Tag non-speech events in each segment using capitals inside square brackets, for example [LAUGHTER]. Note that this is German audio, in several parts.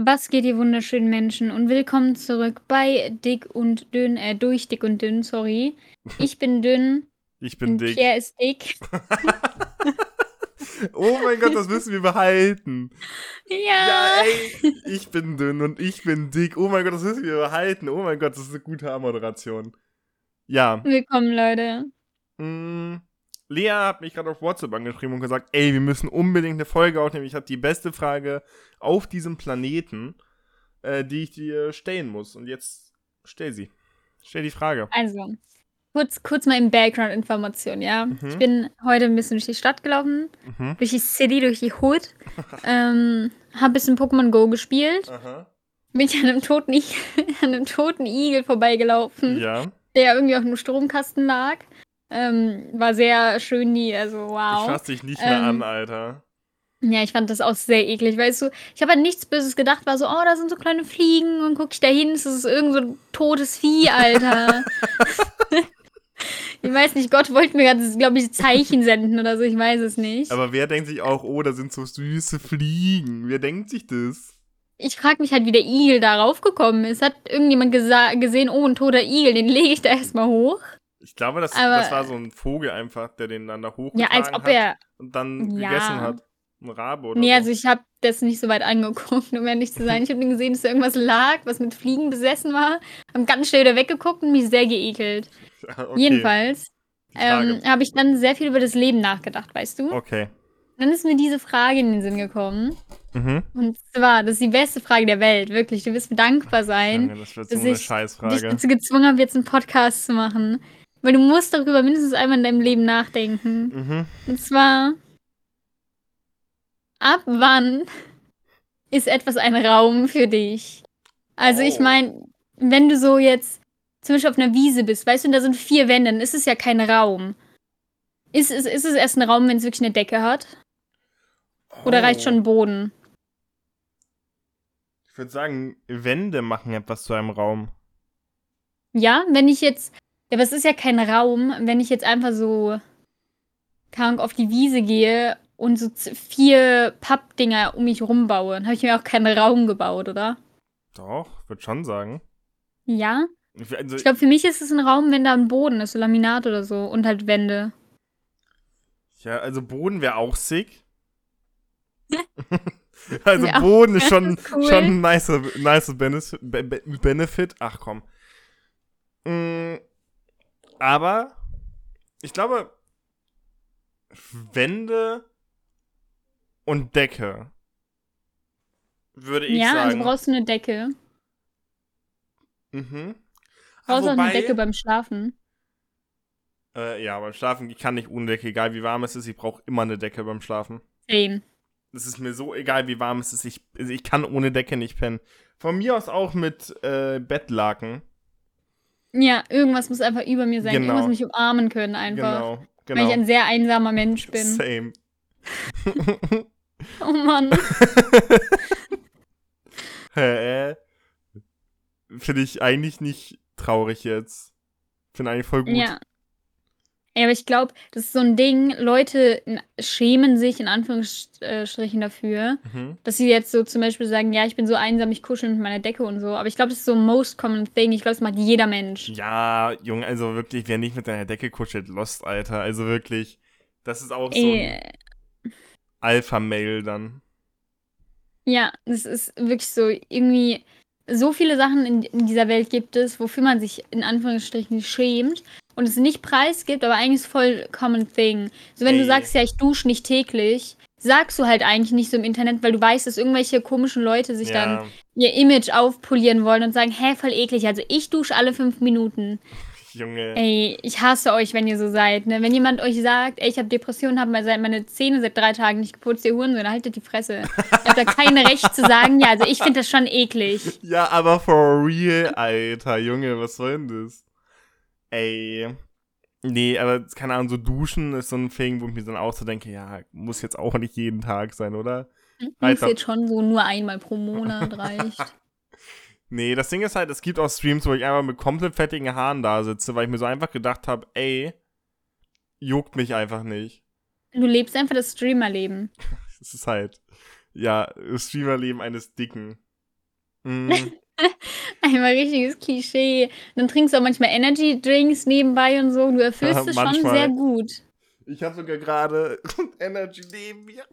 Was geht, ihr wunderschönen Menschen und willkommen zurück bei Dick und Dünn, äh, durch Dick und Dünn, sorry. Ich bin dünn. [LAUGHS] Ich bin und dick. Pierre ist dick. [LAUGHS] oh mein Gott, das müssen wir behalten. Ja. Ja, ey, ich bin dünn und ich bin dick. Oh mein Gott, das müssen wir behalten. Oh mein Gott, das ist eine gute Moderation. Ja. Willkommen, Leute. Mm, Lea hat mich gerade auf WhatsApp angeschrieben und gesagt, ey, wir müssen unbedingt eine Folge aufnehmen. Ich habe die beste Frage auf diesem Planeten, äh, die ich dir stellen muss. Und jetzt stell sie. Stell die Frage. Also, kurz, kurz mal im Background-Information, ja. Mhm. Ich bin heute ein bisschen durch die Stadt gelaufen, Mhm. durch die City, durch die Hood. ähm, hab ein bisschen Pokémon Go gespielt. Aha. Bin ich an einem toten, I [LAUGHS] an einem toten Igel vorbeigelaufen. Ja. der irgendwie auf einem Stromkasten lag. Ähm, war sehr schön, die, also wow. Ich fass dich nicht mehr Ähm, an, Alter. Ja, ich fand das auch sehr eklig, weißt du. Ich habe an nichts Böses gedacht, war so, oh, da sind so kleine Fliegen und guck ich da hin, es ist irgend so ein totes Vieh, Alter. [LAUGHS] ich weiß nicht, Gott wollte mir gerade, glaube ich, Zeichen senden oder so, ich weiß es nicht. Aber wer denkt sich auch, oh, da sind so süße Fliegen? Wer denkt sich das? ich frage mich halt, wie der Igel da raufgekommen ist. Hat irgendjemand gesehen, oh, ein toter Igel, den lege ich da erstmal hoch? Ich glaube, das, Aber- das war so ein Vogel einfach, der den dann da hochgetragen Ja, als ob hat er und dann Ja. gegessen hat. Ein Rabe oder Nee, so. also ich habe das nicht so weit angeguckt, [LAUGHS] um ehrlich zu sein. Ich habe nur gesehen, dass da irgendwas lag, was mit Fliegen besessen war. Hab ganz schnell wieder weggeguckt und mich sehr geekelt. [LAUGHS] okay. Jedenfalls ähm, habe ich dann sehr viel über das Leben nachgedacht, weißt du? okay. Dann ist mir diese Frage in den Sinn gekommen. Mhm. Und zwar, das ist die beste Frage der Welt, wirklich. Du wirst mir dankbar sein, Junge, das wird so dass eine ich dich Scheißfrage. dazu gezwungen habe, jetzt einen Podcast zu machen. Weil du musst darüber mindestens einmal in deinem Leben nachdenken. Mhm. Und zwar, ab wann ist etwas ein Raum für dich? Also ich Oh. meine, wenn du so jetzt zum Beispiel auf einer Wiese bist, weißt du, und da sind vier Wände, dann ist es ja kein Raum. Ist, ist, ist es erst ein Raum, wenn es wirklich eine Decke hat? Oder reicht Oh. schon ein Boden? Ich würde sagen, Wände machen etwas zu einem Raum. Ja, wenn ich jetzt. Ja, aber es ist ja kein Raum, wenn ich jetzt einfach so Ahnung, auf die Wiese gehe und so vier Pappdinger um mich rumbaue, dann habe ich mir auch keinen Raum gebaut, oder? Doch, würde schon sagen. Ja. Ich, also, Ich glaube, für mich ist es ein Raum, wenn da ein Boden ist, so Laminat oder so und halt Wände. ja, also Boden wäre auch sick. [LAUGHS] also Ja, Boden ist schon, [LAUGHS] ist cool. schon ein nicer, nicer Benefit, Be- Be- Benefit. Ach komm. Mm, aber ich glaube, Wände und Decke würde ich ja, also sagen. brauchst du eine Decke. mhm. Brauchst Ah, auch eine Decke beim Schlafen. Äh, ja, beim Schlafen, ich kann nicht ohne Decke, egal wie warm es ist, ich brauche immer eine Decke beim Schlafen. Same. Es ist mir so egal, wie warm es ist, ich, also ich kann ohne Decke nicht pennen. Von mir aus auch mit äh, Bettlaken. Ja, irgendwas muss einfach über mir sein. Genau. Irgendwas mich umarmen können einfach. Genau, Weil ich genau. ein sehr einsamer Mensch bin. Same. [LAUGHS] [LAUGHS] Oh Mann. [LAUGHS] Hä? Finde ich eigentlich nicht traurig jetzt. Finde eigentlich voll gut. Ja. Ja, aber ich glaube, das ist so ein Ding, Leute schämen sich in Anführungsstrichen dafür, Mhm. dass sie jetzt so zum Beispiel sagen, ja, ich bin so einsam, ich kuschel mit meiner Decke und so. Aber ich glaube, das ist so ein most common thing. Ich glaube, das macht jeder Mensch. Ja, Junge, also wirklich, wer nicht mit deiner Decke kuschelt, lost, Alter. Also wirklich, das ist auch so ein Ey, Alpha-Mail dann. ja, das ist wirklich so irgendwie. So viele Sachen in, in dieser Welt gibt es, wofür man sich in Anführungsstrichen schämt und es nicht preisgibt, aber eigentlich ist es voll common thing. So, wenn Ey. du sagst, ja, ich dusche nicht täglich, sagst du halt eigentlich nicht so im Internet, weil du weißt, dass irgendwelche komischen Leute sich dann Ja, ihr Image aufpolieren wollen und sagen, hä, voll eklig. Also ich dusche alle fünf Minuten. Junge. Ey, ich hasse euch, wenn ihr so seid. Ne? Wenn jemand euch sagt, ey, ich habe Depressionen, habe meine Zähne seit drei Tagen nicht geputzt, ihr Hurensohn, dann haltet die Fresse. Ihr habt da kein [LAUGHS] Recht zu sagen, ja, also ich finde das schon eklig. Ja, aber for real, Alter, Junge, was soll denn das? Ey. Nee, aber keine Ahnung, so duschen ist so ein Ding, wo ich mir dann auch so denke, ja, muss jetzt auch nicht jeden Tag sein, oder? Muss Alter. jetzt schon so nur einmal pro Monat reicht. [LAUGHS] Nee, das Ding ist halt, es gibt auch Streams, wo ich einfach mit komplett fettigen Haaren da sitze, weil ich mir so einfach gedacht habe, ey, juckt mich einfach nicht. Du lebst einfach das Streamerleben. [LAUGHS] Es ist halt, ja, das Streamerleben eines Dicken. Mm, [LAUGHS] Einmal richtiges Klischee. Dann trinkst du auch manchmal Energy Drinks nebenbei und so. Du erfüllst Ja, [LAUGHS] es schon manchmal. sehr gut. ich habe sogar gerade Energy neben mir.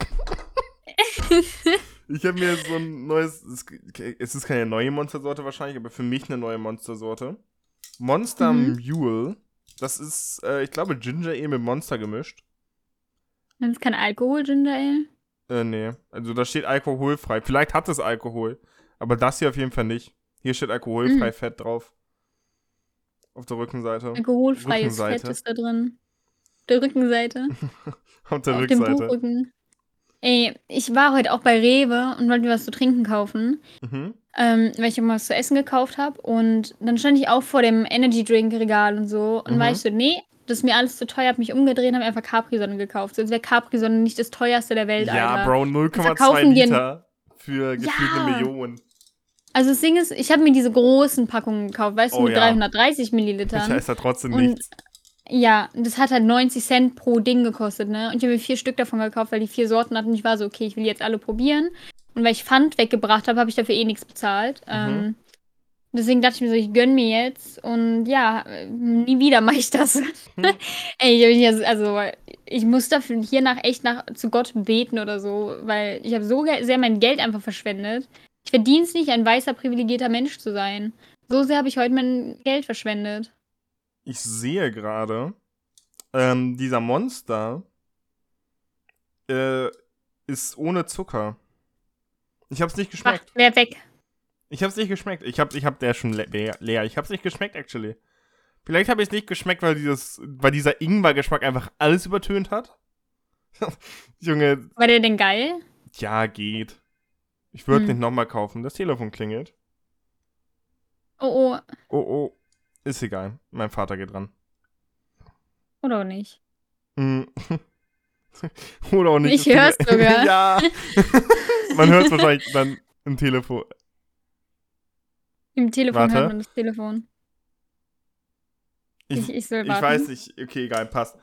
Ich habe mir so ein neues. Es ist keine neue Monstersorte wahrscheinlich, aber für mich eine neue Monstersorte. Monster Mhm. Mule. Das ist, äh, ich glaube, Ginger Ale mit Monster gemischt. Das ist kein Alkohol, Ginger Ale. Äh, nee. Also da steht alkoholfrei. Vielleicht hat es Alkohol. Aber das hier auf jeden Fall nicht. Hier steht alkoholfrei Mhm. Fett drauf. Auf der Rückenseite. Alkoholfreies Fett Rückenseite. ist da drin. Der Rückenseite. [LAUGHS] Auf der auf dem Rückseite. Buchrücken. Ey, ich war heute auch bei Rewe und wollte mir was zu trinken kaufen. Mhm. ähm, weil ich immer was zu essen gekauft habe. Und dann stand ich auch vor dem Energy Drink Regal und so. Und Mhm. war ich so, nee, das ist mir alles zu teuer, hab mich umgedreht und hab einfach Capri-Sonne gekauft. Sonst wäre Capri-Sonne nicht das teuerste der Welt, Ja, Alter. Bro, 0,2 verkaufen die- Liter für gefühlt Ja. eine Million. Also das Ding ist, ich habe mir diese großen Packungen gekauft, weißt du, Oh mit ja. 330 Das Millilitern. heißt ja trotzdem Und nichts. Ja, das hat halt 90 Cent pro Ding gekostet, ne? Und ich habe mir vier Stück davon gekauft, weil die vier Sorten hatten. Und ich war so, okay, ich will jetzt alle probieren. Und weil ich Pfand weggebracht habe, habe ich dafür eh nichts bezahlt. Mhm. Ähm, deswegen dachte ich mir so, ich gönn mir jetzt. Und ja, nie wieder mache ich das. [LAUGHS] Ey, ich, also, ich muss dafür hier nach echt nach zu Gott beten oder so, weil ich habe so sehr mein Geld einfach verschwendet. Ich verdiene es nicht, ein weißer, privilegierter Mensch zu sein. So sehr habe ich heute mein Geld verschwendet. Ich sehe gerade, ähm, dieser Monster äh, ist ohne Zucker. Ich hab's nicht Ach, geschmeckt. wer weg. Ich hab's nicht geschmeckt. Ich hab, ich hab der schon le leer. Ich hab's nicht geschmeckt, actually. Vielleicht habe ich es nicht geschmeckt, weil dieses, weil dieser Ingwer-Geschmack einfach alles übertönt hat. [LAUGHS] Junge, War der denn geil? ja, geht. Ich würde Hm. nicht nochmal kaufen. Das Telefon klingelt. Oh, oh. Oh, oh. Ist egal. Mein Vater geht ran. Oder auch nicht. Hm. [LAUGHS] Oder auch nicht. Ich hör's Tele- sogar. [LAUGHS] ja. [LAUGHS] Man hört wahrscheinlich dann im Telefon. Im Telefon Warte. hört man das Telefon. Ich, Ich, ich soll ich warten. weiß nicht. Okay, egal, passt.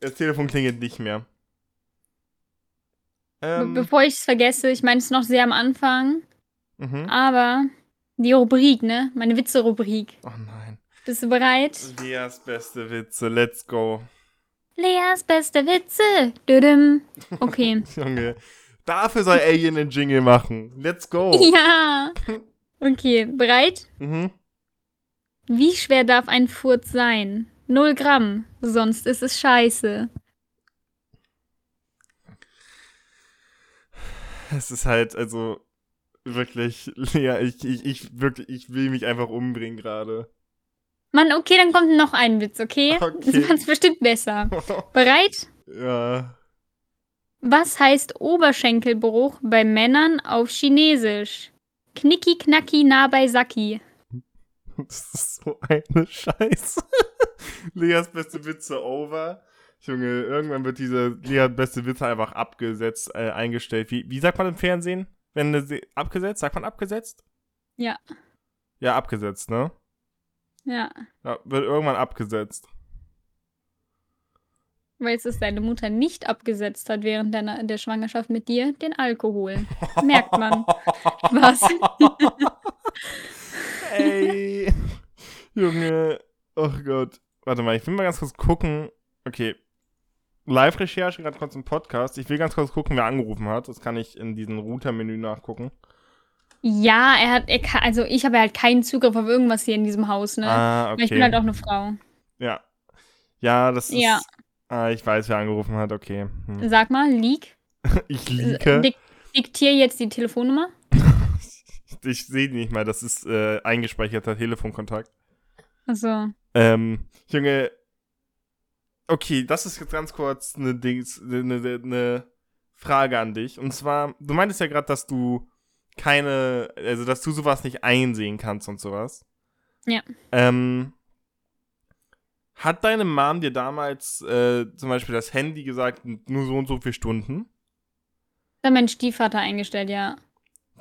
Das Telefon klingelt nicht mehr. Be Ähm, bevor ich es vergesse, ich meine, es ist noch sehr am Anfang, mhm. aber die Rubrik, ne? Meine Witze-Rubrik. Oh nein. Bist du bereit? Leas beste Witze, let's go. Leas beste Witze. Düdüm. Okay. [LAUGHS] Junge. Dafür soll Alien einen Jingle machen. Let's go. [LAUGHS] ja. Okay, bereit? Mhm. Wie schwer darf ein Furz sein? Null Gramm, sonst ist es scheiße. Es ist halt, also, wirklich, Lea, ich, ich, ich, wirklich, ich will mich einfach umbringen gerade. Mann, okay, dann kommt noch ein Witz, okay? [LAUGHS] Okay. Das macht's bestimmt besser. [LAUGHS] Bereit? ja. Was heißt Oberschenkelbruch bei Männern auf Chinesisch? Knicki knacki nah bei Saki. Das ist so eine Scheiße. [LAUGHS] Leas beste Witze over. Junge, irgendwann wird diese Lea beste Witze einfach abgesetzt, äh, eingestellt. Wie, wie sagt man im Fernsehen? Wenn abgesetzt? Sagt man abgesetzt? Ja. Ja, abgesetzt, ne? Ja, Ja, wird irgendwann abgesetzt. weil es ist deine Mutter nicht abgesetzt hat während deiner, der Schwangerschaft mit dir, den Alkohol. [LAUGHS] Merkt man. Was? Ey. Junge. Oh Gott. Warte mal, ich will mal ganz kurz gucken. Okay. Live-Recherche, gerade kurz im Podcast. Ich will ganz kurz gucken, wer angerufen hat. Das kann ich in diesem Router-Menü nachgucken. Ja, er hat, er kann, also ich habe halt keinen Zugriff auf irgendwas hier in diesem Haus, ne? Ah, Weil Ich bin halt okay. auch eine Frau. Ja. Ja, das ist. Ja. Ah, ich weiß, wer angerufen hat. Okay. Hm. Sag mal, Leak. [LAUGHS] Ich liege. Dik diktier jetzt die Telefonnummer. [LAUGHS] Ich sehe die nicht mal. Das ist äh, eingespeicherter Telefonkontakt. Also, Ähm, Junge. Okay, das ist jetzt ganz kurz eine, Dings, eine, eine, eine Frage an dich. Und zwar, du meintest ja gerade, dass du keine, also dass du sowas nicht einsehen kannst und sowas. Ja. Ähm, hat deine Mom dir damals äh, zum Beispiel das Handy gesagt, nur so und so viele Stunden? da mein Stiefvater eingestellt, ja.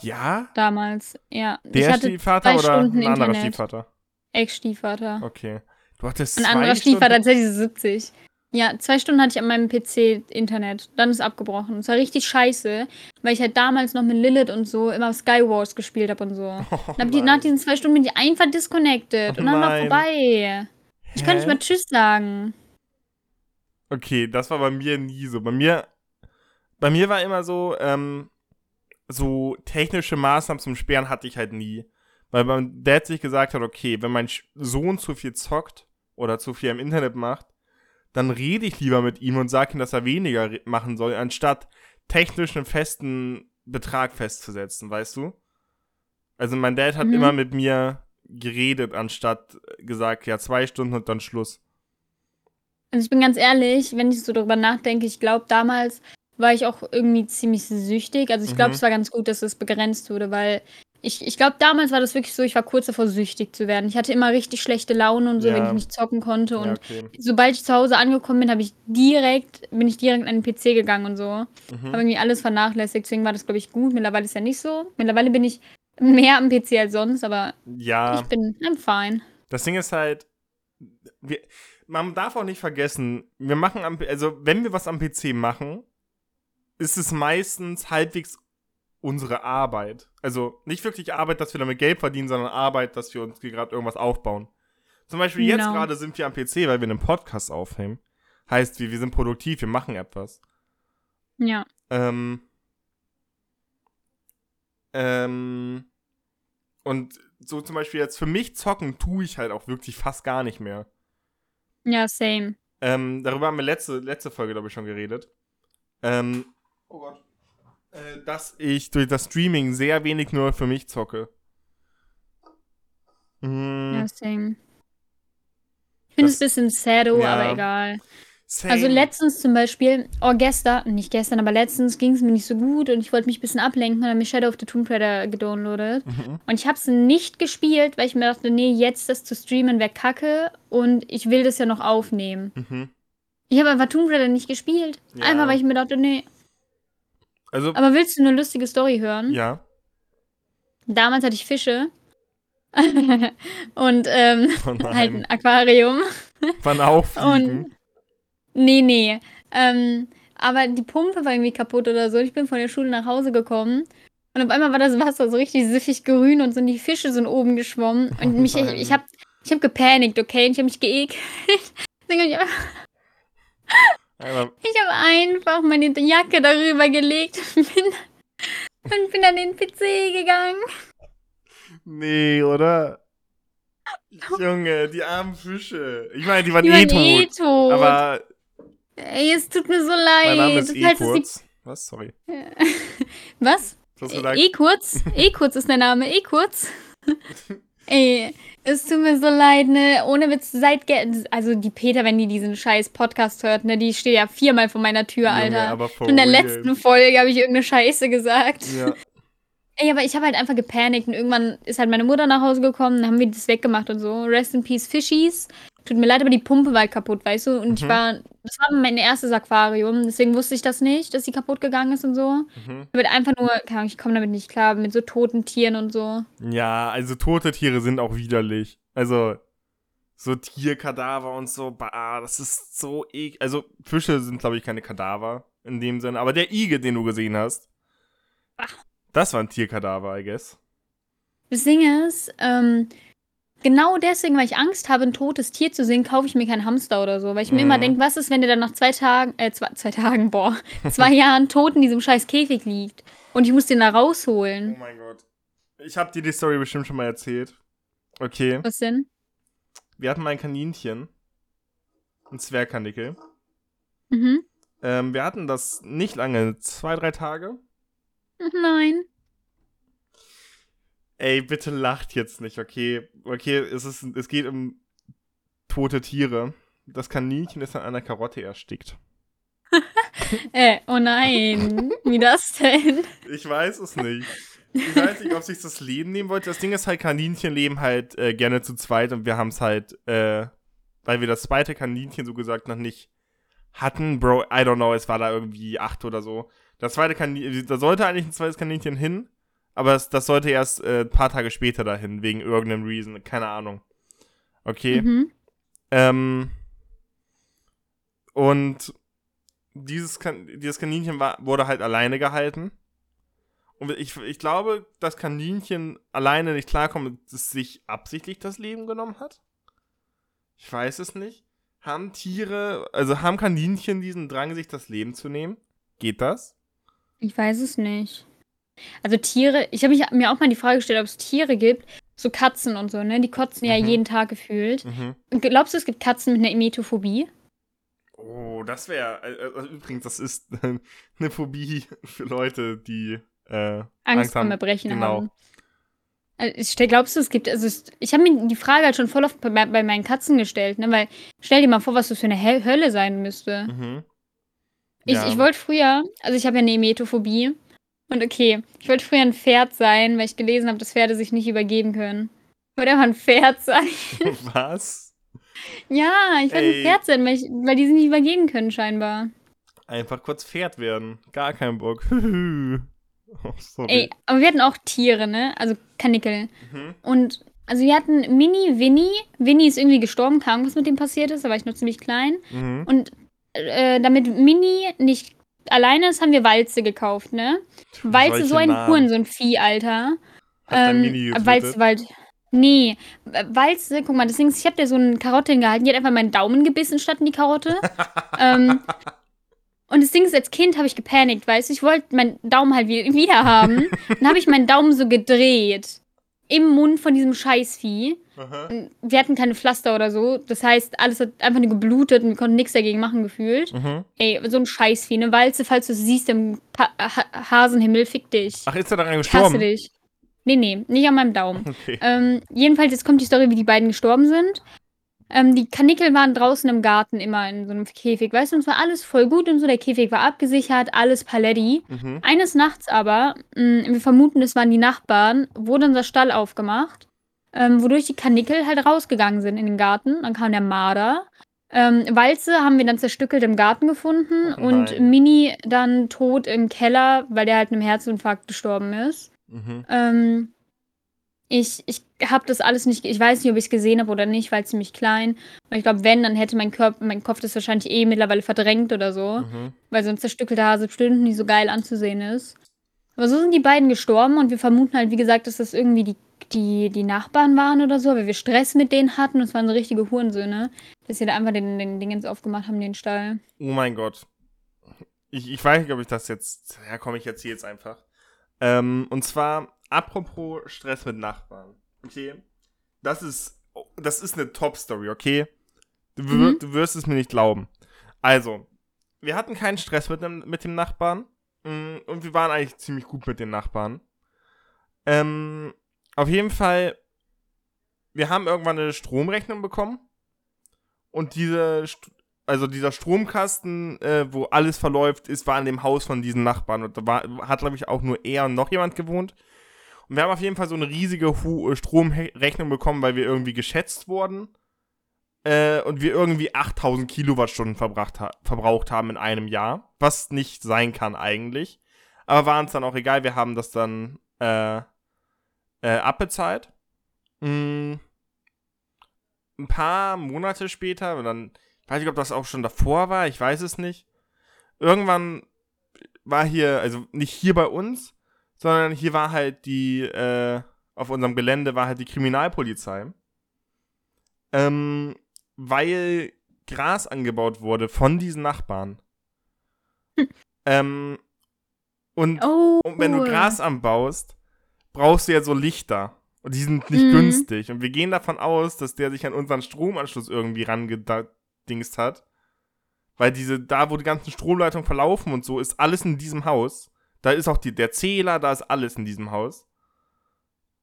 Ja? Damals, ja. Der Stiefvater zwei oder Stunden ein anderer Internet. Stiefvater? Ex-Stiefvater. Okay. Du hattest Ein zwei anderer Stunden. Stiefvater, tatsächlich 70. Ja, zwei Stunden hatte ich an meinem PC Internet. Dann ist abgebrochen. Es war richtig scheiße, weil ich halt damals noch mit Lilith und so immer Skywars gespielt habe und so. [LAUGHS] Oh, Und die, nach diesen zwei Stunden bin ich einfach disconnected. Oh und dann war vorbei. Ich kann Hä? nicht mal Tschüss sagen. Okay, das war bei mir nie so. Bei mir, bei mir war immer so, ähm, so technische Maßnahmen zum Sperren hatte ich halt nie. Weil mein Dad sich gesagt hat, okay, wenn mein Sohn zu viel zockt oder zu viel im Internet macht, dann rede ich lieber mit ihm und sage ihm, dass er weniger machen soll, anstatt technisch einen festen Betrag festzusetzen, weißt du? Also mein Dad hat Mhm. immer mit mir geredet, anstatt gesagt, ja, zwei Stunden und dann Schluss. Also ich bin ganz ehrlich, wenn ich so drüber nachdenke, ich glaube, damals war ich auch irgendwie ziemlich süchtig. Also ich glaube, Mhm. es war ganz gut, dass es begrenzt wurde, weil ich, ich glaube, damals war das wirklich so, ich war kurz davor, süchtig zu werden. Ich hatte immer richtig schlechte Laune und so, wenn Ja. ich nicht zocken konnte. Ja, Und okay. sobald ich zu Hause angekommen bin, habe ich direkt, bin ich direkt an den PC gegangen und so. Mhm. Habe irgendwie alles vernachlässigt, deswegen war das, glaube ich, gut. Mittlerweile ist ja nicht so. Mittlerweile bin ich mehr am PC als sonst, aber Ja. ich bin, I'm fine. Das Ding ist halt, wir, man darf auch nicht vergessen, wir machen am, also wenn wir was am PC machen, ist es meistens halbwegs unsere Arbeit. Also nicht wirklich Arbeit, dass wir damit Geld verdienen, sondern Arbeit, dass wir uns gerade irgendwas aufbauen. Zum Beispiel jetzt Genau. gerade sind wir am PC, weil wir einen Podcast aufnehmen. Heißt, wir, wir sind produktiv, wir machen etwas. Ja. Ähm, ähm, und so zum Beispiel jetzt für mich zocken tue ich halt auch wirklich fast gar nicht mehr. Ja, same. Ähm, darüber haben wir letzte, letzte Folge, glaube ich, schon geredet. Ähm, oh Gott. Äh, dass ich durch das Streaming sehr wenig nur für mich zocke. Mm, Ja, same. Ich finde es ein bisschen sado, Ja. aber egal. same. Also letztens zum Beispiel, oh gestern, nicht gestern, aber letztens ging es mir nicht so gut und ich wollte mich ein bisschen ablenken und habe mir Shadow of the Tomb Raider gedownloadet. Mhm. Und ich habe es nicht gespielt, weil ich mir dachte, nee, jetzt das zu streamen wäre kacke und ich will das ja noch aufnehmen. Mhm. Ich habe einfach Tomb Raider nicht gespielt. Ja. Einfach, weil ich mir dachte, nee. Also, Aber willst du eine lustige Story hören? ja. Damals hatte ich Fische. [LAUGHS] und ähm, Oh [LAUGHS] halt ein. Aquarium. Wann auffliegen? Und nee, nee. Ähm, aber die Pumpe war irgendwie kaputt oder so. Ich bin von der Schule nach Hause gekommen. Und auf einmal war das Wasser so richtig süffig grün und so und die Fische sind oben geschwommen. Und Oh [LAUGHS] mich, ich, ich hab, ich hab gepanikt, okay? Und ich hab mich geekelt. Ich, habe einfach meine Jacke darüber gelegt [LAUGHS] und bin, und bin an den PC gegangen. nee, oder? [LAUGHS] Junge, die armen Fische. Ich meine, die waren Die eh waren tot. eh tot. Aber Ey, es tut mir so leid. mein Name ist eh es die- kurz. Was? Sorry. [LAUGHS] Was? Gesagt? E kurz? E kurz ist der Name. E kurz. Ey, es tut mir so leid, ne? Ohne Witz, seit also die Peter, wenn die diesen scheiß Podcast hört, ne, die steht ja viermal vor meiner Tür, Alter. aber for In der real. letzten Folge habe ich irgendeine Scheiße gesagt. Ja. [LAUGHS] Ey, aber ich habe halt einfach gepanikt und irgendwann ist halt meine Mutter nach Hause gekommen, dann haben wir das weggemacht und so. Rest in Peace Fishies. Tut mir leid, aber die Pumpe war kaputt, weißt du? Und ich Mhm. war, das war mein erstes Aquarium, deswegen wusste ich das nicht, dass sie kaputt gegangen ist und so. Mhm. Ich einfach nur, ich komme damit nicht klar, mit so toten Tieren und so. Ja, also tote Tiere sind auch widerlich. Also, so Tierkadaver und so, bah, das ist so ek. Also, Fische sind, glaube ich, keine Kadaver in dem Sinne. Aber der Igel, den du gesehen hast, Ach. das war ein Tierkadaver, I guess. Das Ding ist, ähm, genau deswegen, weil ich Angst habe, ein totes Tier zu sehen, kaufe ich mir keinen Hamster oder so. Weil ich mir Mhm. immer denke, was ist, wenn der dann nach zwei Tagen, äh, zwei, zwei Tagen, boah, [LAUGHS] zwei Jahren tot in diesem scheiß Käfig liegt. Und ich muss den da Oh rausholen. mein Gott. Ich habe dir die Story bestimmt schon mal erzählt. Okay. Was denn? Wir hatten mal ein Kaninchen. Ein Zwergkanickel. Mhm. Ähm, wir hatten das nicht lange, zwei, drei Tage. Nein. Ey, bitte lacht jetzt nicht, okay? Okay, es, ist, es geht um tote Tiere. Das Kaninchen ist an einer Karotte erstickt. [LAUGHS] Äh, oh nein. Wie das denn? Ich weiß es nicht. Ich weiß nicht, ob sich das Leben nehmen wollte. Das Ding ist halt, Kaninchen leben halt äh, gerne zu zweit und wir haben es halt, äh, weil wir das zweite Kaninchen so gesagt noch nicht hatten. Bro, I don't know, es war da irgendwie acht oder so. Das zweite Kaninchen, da sollte eigentlich ein zweites Kaninchen hin, aber es, das sollte erst äh, ein paar Tage später dahin, wegen irgendeinem Reason. Keine Ahnung. Okay. Mhm. Ähm, Und dieses, kan dieses Kaninchen war, wurde halt alleine gehalten. Und ich, ich glaube, das Kaninchen alleine nicht klarkommt, dass es sich absichtlich das Leben genommen hat. Ich weiß es nicht. Haben Tiere, also haben Kaninchen diesen Drang, sich das Leben zu nehmen? Geht das? Ich weiß es nicht. Also Tiere, ich habe mir auch mal die Frage gestellt, ob es Tiere gibt, so Katzen und so, ne? Die kotzen ja Mhm. jeden Tag gefühlt. Mhm. Glaubst du, es gibt Katzen mit einer Emetophobie? Oh, das wäre. Äh, äh, übrigens, das ist äh, [LAUGHS] eine Phobie für Leute, die äh, Angst haben. vor Erbrechen Genau. haben. Also glaubst du, es gibt, also ich habe mir die Frage halt schon voll oft bei, bei meinen Katzen gestellt, ne? Weil stell dir mal vor, was das für eine Hölle sein müsste. Mhm. Ich, Ja. ich wollte früher, also ich habe ja eine Emetophobie. Und okay, ich wollte früher ein Pferd sein, weil ich gelesen habe, dass Pferde sich nicht übergeben können. Ich wollte einfach ein Pferd sein. [LAUGHS] Was? Ja, ich wollte Ey. ein Pferd sein, weil, ich, weil die sich nicht übergeben können, scheinbar. Einfach kurz Pferd werden. Gar keinen Bock. [LAUGHS] oh, sorry. Ey, aber wir hatten auch Tiere, ne? Also Kanickel. Mhm. Und also wir hatten Mini, Winnie. Winnie ist irgendwie gestorben, kam was mit dem passiert ist, da war ich noch ziemlich klein. Mhm. Und äh, damit Mini nicht alleine haben wir Walze gekauft, ne? Walze, Solche so ein Namen. Hurensohn-Vieh, Alter. Hat dein Mini Ähm, Walze? Wald. Nee, Walze, guck mal, das Ding ist, ich hab dir so eine Karotte hingehalten, die hat einfach meinen Daumen gebissen statt in die Karotte. [LAUGHS] ähm, und das Ding ist, als Kind habe ich gepanikt, weißt du, ich wollte meinen Daumen halt wieder, wieder haben. Dann habe ich meinen Daumen so gedreht. Im Mund von diesem Scheißvieh. Aha. Wir hatten keine Pflaster oder so. Das heißt, alles hat einfach nur geblutet und wir konnten nichts dagegen machen, gefühlt. Mhm. Ey, so ein Scheißvieh, eine Walze, falls du es siehst im pa ha Hasenhimmel, fick dich. Ach, ist er daran Ich hasse gestorben? dich. Nee, nee, nicht an meinem Daumen. Okay. Ähm, jedenfalls, jetzt kommt die Story, wie die beiden gestorben sind. Ähm, die Kanickel waren draußen im Garten immer in so einem Käfig, weißt du, und es war alles voll gut und so. Der Käfig war abgesichert, alles Paletti. Mhm. Eines Nachts aber, mh, wir vermuten, es waren die Nachbarn, wurde unser Stall aufgemacht, ähm, wodurch die Kanickel halt rausgegangen sind in den Garten. Dann kam der Marder. Ähm, Walze haben wir dann zerstückelt im Garten gefunden Oh und. Mini dann tot im Keller, weil der halt einem Herzinfarkt gestorben ist. Mhm. Ähm, ich ich habe das alles nicht, ich weiß nicht, ob ich es gesehen habe oder nicht, weil es ziemlich klein. Aber ich glaube, wenn, dann hätte mein Körper, mein Kopf das wahrscheinlich eh mittlerweile verdrängt oder so. Mhm. Weil so ein zerstückelter Hase bestimmt nicht so geil anzusehen ist. Aber so sind die beiden gestorben und wir vermuten halt, wie gesagt, dass das irgendwie die, die, die Nachbarn waren oder so, weil wir Stress mit denen hatten. Das waren so richtige Hurensöhne, dass sie da einfach den, den Dingens aufgemacht haben, den Stall. Oh mein Gott. Ich, ich weiß nicht, ob ich das jetzt. Ja, komm, ich erzähle jetzt einfach. Ähm, und zwar, apropos Stress mit Nachbarn. Okay. Das ist. Das ist eine Top-Story, okay? Du, Mhm. du wirst es mir nicht glauben. Also, wir hatten keinen Stress mit dem, mit dem Nachbarn. mm, Und wir waren eigentlich ziemlich gut mit den Nachbarn. Ähm, auf jeden Fall, wir haben irgendwann eine Stromrechnung bekommen. Und diese, also dieser Stromkasten, äh, wo alles verläuft, ist, war in dem Haus von diesen Nachbarn. Und da war, hat, glaube ich, auch nur er und noch jemand gewohnt. Und wir haben auf jeden Fall so eine riesige äh, Stromrechnung bekommen, weil wir irgendwie geschätzt wurden. Äh, und wir irgendwie 8000 Kilowattstunden verbracht ha verbraucht haben in einem Jahr. Was nicht sein kann eigentlich. Aber war uns dann auch egal. Wir haben das dann äh, äh, abbezahlt. Mm. Ein paar Monate später, und dann, ich weiß nicht, ob das auch schon davor war, ich weiß es nicht. Irgendwann war hier, also nicht hier bei uns, sondern hier war halt die, äh, auf unserem Gelände war halt die Kriminalpolizei. Ähm, weil Gras angebaut wurde von diesen Nachbarn. ähm, und, Oh. und wenn du Gras anbaust, brauchst du ja so Lichter. Und die sind nicht Mhm. günstig. Und wir gehen davon aus, dass der sich an unseren Stromanschluss irgendwie rangedingst hat. Weil diese, da wo die ganzen Stromleitungen verlaufen und so, ist alles in diesem Haus. Da ist auch die, der Zähler, da ist alles in diesem Haus.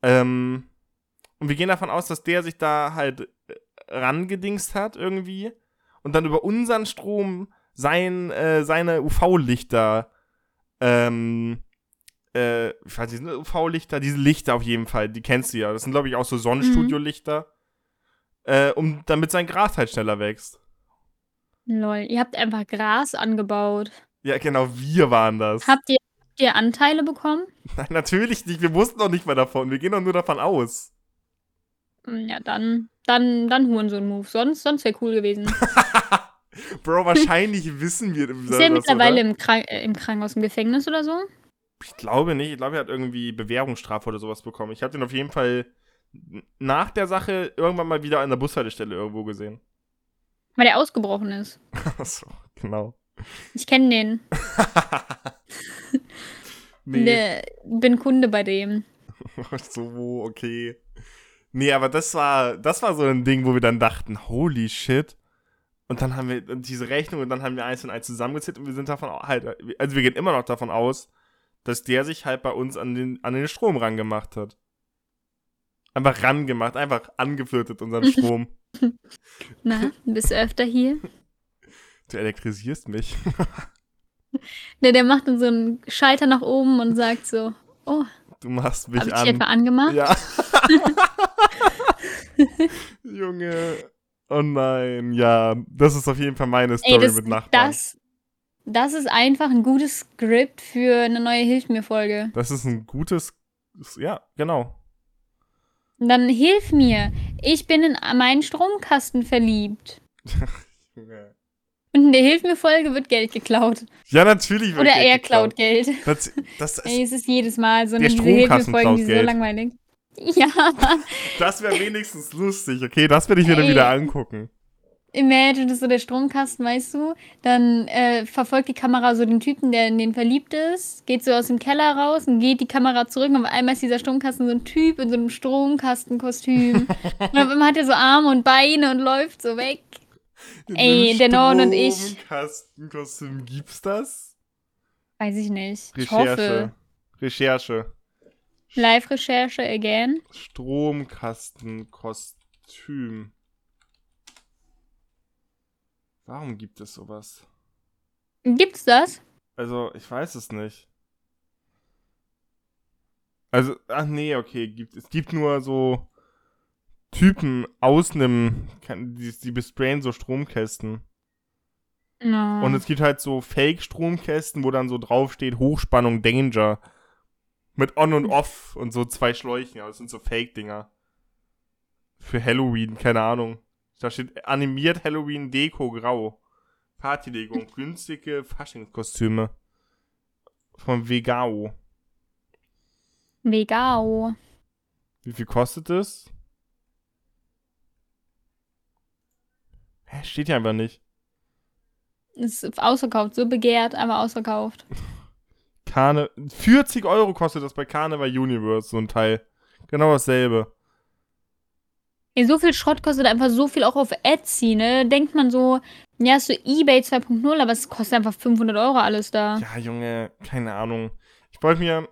Ähm, und wir gehen davon aus, dass der sich da halt äh, rangedingst hat irgendwie. Und dann über unseren Strom sein, äh, seine UV-Lichter, ähm, äh, ich weiß nicht, UV-Lichter, diese Lichter auf jeden Fall, die kennst du ja. Das sind, glaube ich, auch so Sonnenstudio-Lichter. Äh, um, damit sein Gras halt schneller wächst. Lol, ihr habt einfach Gras angebaut. Ja, genau, wir waren das. Habt ihr, habt ihr Anteile bekommen? Nein, natürlich nicht. Wir wussten doch nicht mehr davon. Wir gehen doch nur davon aus. Hm, Ja, dann, dann, dann Hurensohn-Move. Sonst, sonst wäre cool gewesen. [LAUGHS] Bro, wahrscheinlich wissen wir [LAUGHS] Ist er mittlerweile im, Krank äh, im Krankenhaus, im Gefängnis oder so? Ich glaube nicht. Ich glaube, er hat irgendwie Bewährungsstrafe oder sowas bekommen. Ich habe den auf jeden Fall nach der Sache irgendwann mal wieder an der Bushaltestelle irgendwo gesehen. Weil der ausgebrochen ist. [LAUGHS] Achso, genau. Ich kenne den. [LAUGHS] Nee, Der, bin Kunde bei dem. so, okay. Nee, aber das war, das war so ein Ding, wo wir dann dachten, holy shit. Und dann haben wir diese Rechnung und dann haben wir eins und eins zusammengezählt und wir sind davon halt, also wir gehen immer noch davon aus, dass der sich halt bei uns an den, an den Strom rangemacht hat. Einfach rangemacht, einfach angeflirtet unseren [LAUGHS] Strom. Na, bist du öfter hier? Du elektrisierst mich. Der, [LAUGHS] der macht dann so einen Schalter nach oben und sagt so, oh, Du machst hab mich ich dich an. etwa angemacht? Ja. [LAUGHS] Junge. Oh nein, ja. Das ist auf jeden Fall meine Story Ey, das, mit Nachbarn. das, das ist einfach ein gutes Skript für eine neue Hilf mir Folge. Das ist ein gutes. Ja, genau. Und dann hilf mir. Ich bin in meinen Stromkasten verliebt. [LAUGHS] Junge. Und in der Hilf mir Folge wird Geld geklaut. Ja, natürlich wird Oder Geld er geklaut. klaut Geld. Das, das, [LAUGHS] ist, Ey, es ist jedes Mal so eine diese Hilf mir Stromkasten Folgen, klaut die so Geld. langweilig. [LAUGHS] Ja, das wäre wenigstens lustig, okay? Das werde ich mir dann wieder angucken. imagine, das ist so der Stromkasten, weißt du? Dann äh, verfolgt die Kamera so den Typen, der in den verliebt ist, geht so aus dem Keller raus und geht die Kamera zurück und auf einmal ist dieser Stromkasten so ein Typ in so einem Stromkastenkostüm. [LAUGHS] und auf einmal hat er so Arme und Beine und läuft so weg. Ey, der Norden und ich. Stromkastenkostüm gibt's das? Weiß ich nicht. Ich Recherche. hoffe. Recherche. Live-Recherche again. Stromkastenkostüm. Warum gibt es sowas? Gibt's das? Also, ich weiß es nicht. Also, ach nee, okay, gibt, es gibt nur so Typen aus einem, die, die besprayen so Stromkästen. No. Und es gibt halt so Fake-Stromkästen, wo dann so draufsteht Hochspannung Danger. Mit On und Off und so zwei Schläuchen. Aber das sind so Fake-Dinger. Für Halloween, keine Ahnung. Da steht animiert Halloween Deko grau. Partylegung, [LAUGHS] günstige Faschingskostüme. Von Vegao. Vegao. Wie viel kostet es? Steht hier einfach nicht. Ist ausverkauft, so begehrt, aber ausverkauft. Karne 40 Euro kostet das bei Carnival Universe, so ein Teil. Genau dasselbe. Ey, so viel Schrott kostet einfach so viel auch auf Etsy, ne? Denkt man so, ja, ist so Ebay 2.0, aber es kostet einfach 500 Euro alles da. Ja, Junge, keine Ahnung. Ich wollte mir,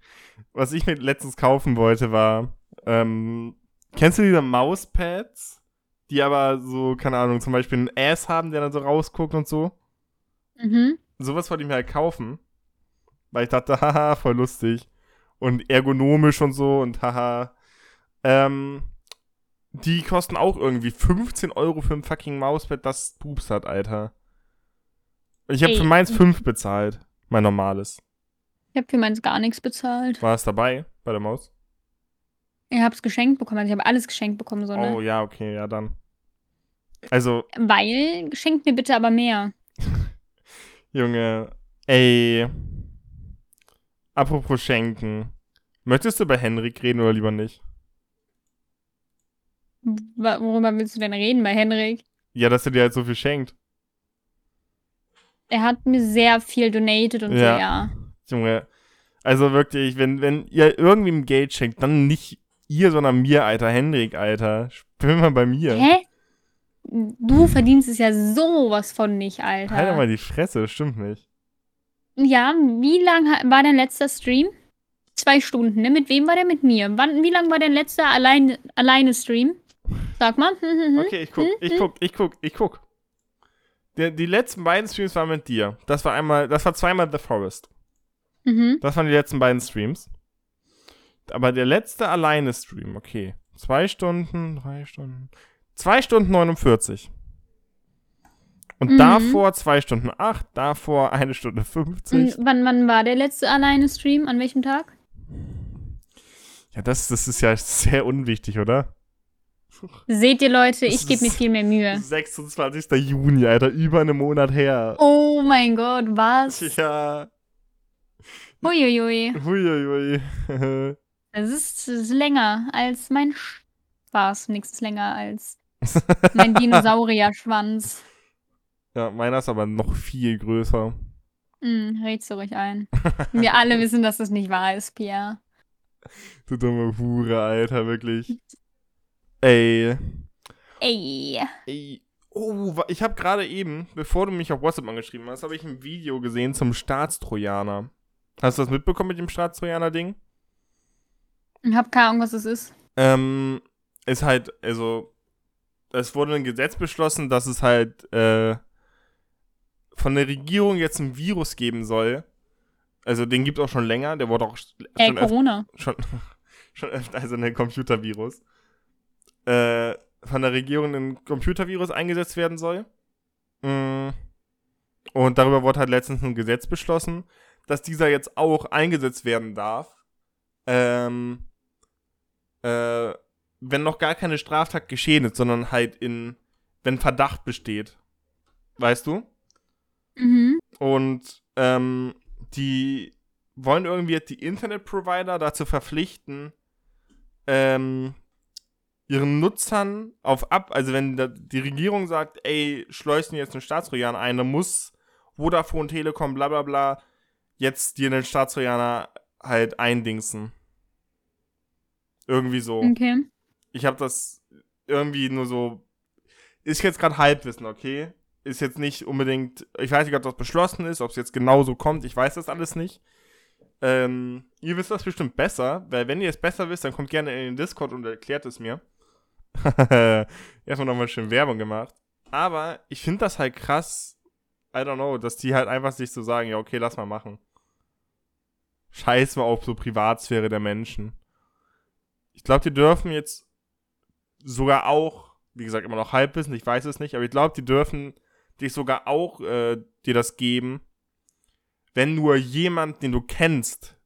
[LAUGHS] was ich mir letztens kaufen wollte, war, ähm, kennst du diese Mauspads? Die aber so, keine Ahnung, zum Beispiel einen Ass haben, der dann so rausguckt und so. Mhm. Sowas wollte ich mir halt kaufen. Weil ich dachte, [LAUGHS] haha, voll lustig. Und ergonomisch und so und haha. Ähm, die kosten auch irgendwie 15 Euro für ein fucking Mauspad, das Pups hat, Alter. Ich habe für meins 5 bezahlt. Mein normales. Ich hab für meins gar nichts bezahlt. War es dabei bei der Maus? Ich hab's geschenkt bekommen, also ich habe alles geschenkt bekommen, so, ne? Oh ja, okay, ja dann. Also, Weil, schenkt mir bitte aber mehr. [LAUGHS] Junge, ey. Apropos schenken. Möchtest du bei Henrik reden oder lieber nicht? Worüber willst du denn reden bei Henrik? Ja, dass er dir halt so viel schenkt. Er hat mir sehr viel donated und Ja. so, ja. Junge. Also wirklich, wenn, wenn ihr irgendwem Geld schenkt, dann nicht ihr, sondern mir, Alter. Henrik, Alter. Spiel mal bei mir. Hä? Du verdienst es ja sowas von nicht, Alter. Halt doch mal die Fresse, stimmt nicht. Ja, wie lang war dein letzter Stream? Zwei Stunden, ne? Mit wem war der? Mit mir. Wann, wie lang war dein letzter allein, alleine Stream? Sag mal. Hm, hm, hm. Okay, ich guck, ich guck, ich guck, ich guck. Der, die letzten beiden Streams waren mit dir. Das war einmal, das war zweimal The Forest. Mhm. Das waren die letzten beiden Streams. Aber der letzte alleine Stream, okay. Zwei Stunden, drei Stunden. Zwei Stunden 49. Und Mhm. davor zwei Stunden acht, davor eine Stunde 50. Und wann, wann war der letzte alleine Stream? An welchem Tag? Ja, das, das ist ja sehr unwichtig, oder? Seht ihr, Leute, ich gebe mir viel mehr Mühe. 26. Juni, Alter, über einen Monat her. Oh mein Gott, was? Ja. Uiuiui. Huiuiui. [LAUGHS] Das ist, ist länger als mein Spaß. Nichts länger als [LAUGHS] mein Dinosaurierschwanz. ja, meiner ist aber noch viel größer. Hm, redst du ruhig ein. [LAUGHS] Wir alle wissen, dass das nicht wahr ist, Pierre. Du dumme Hure, Alter, wirklich. Ey. Ey. Ey. Oh, ich habe gerade eben, bevor du mich auf WhatsApp angeschrieben hast, habe ich ein Video gesehen zum Staatstrojaner. Hast du das mitbekommen mit dem Staatstrojaner-Ding? Ich hab keine Ahnung, was es ist. Ähm, ist halt, also, es wurde ein Gesetz beschlossen, dass es halt äh, von der Regierung jetzt ein Virus geben soll. Also, den gibt auch schon länger, der wurde auch Äh, schon, Corona. schon, [LAUGHS] schon öfter, also ein Computervirus. Äh, von der Regierung ein Computervirus eingesetzt werden soll. Mm. Und darüber wurde halt letztens ein Gesetz beschlossen, dass dieser jetzt auch eingesetzt werden darf. Ähm, äh, wenn noch gar keine Straftat geschehen ist, sondern halt in, wenn Verdacht besteht. Weißt du? Mhm. Und ähm, die wollen irgendwie die Internetprovider dazu verpflichten, ähm, ihren Nutzern auf ab, also wenn die Regierung sagt, ey, schleusen jetzt einen Staatstrojaner ein, dann muss Vodafone, Telekom, bla bla bla, jetzt dir einen Staatstrojaner halt eindingsen. Irgendwie so. Okay. Ich habe das irgendwie nur so. Ist jetzt gerade Halbwissen, okay? Ist jetzt nicht unbedingt. Ich weiß nicht, ob das beschlossen ist, ob es jetzt genauso kommt. Ich weiß das alles nicht. Ähm, ihr wisst das bestimmt besser, weil wenn ihr es besser wisst, dann kommt gerne in den Discord und erklärt es mir. [LAUGHS] Erstmal nochmal schön Werbung gemacht. Aber ich finde das halt krass, I don't know, dass die halt einfach sich so sagen, ja, okay, lass mal machen. Scheiß mal auf so Privatsphäre der Menschen. Ich glaube, die dürfen jetzt sogar auch, wie gesagt, immer noch Halbwissen, ich weiß es nicht, aber ich glaube, die dürfen dich sogar auch äh, dir das geben, wenn nur jemand, den du kennst,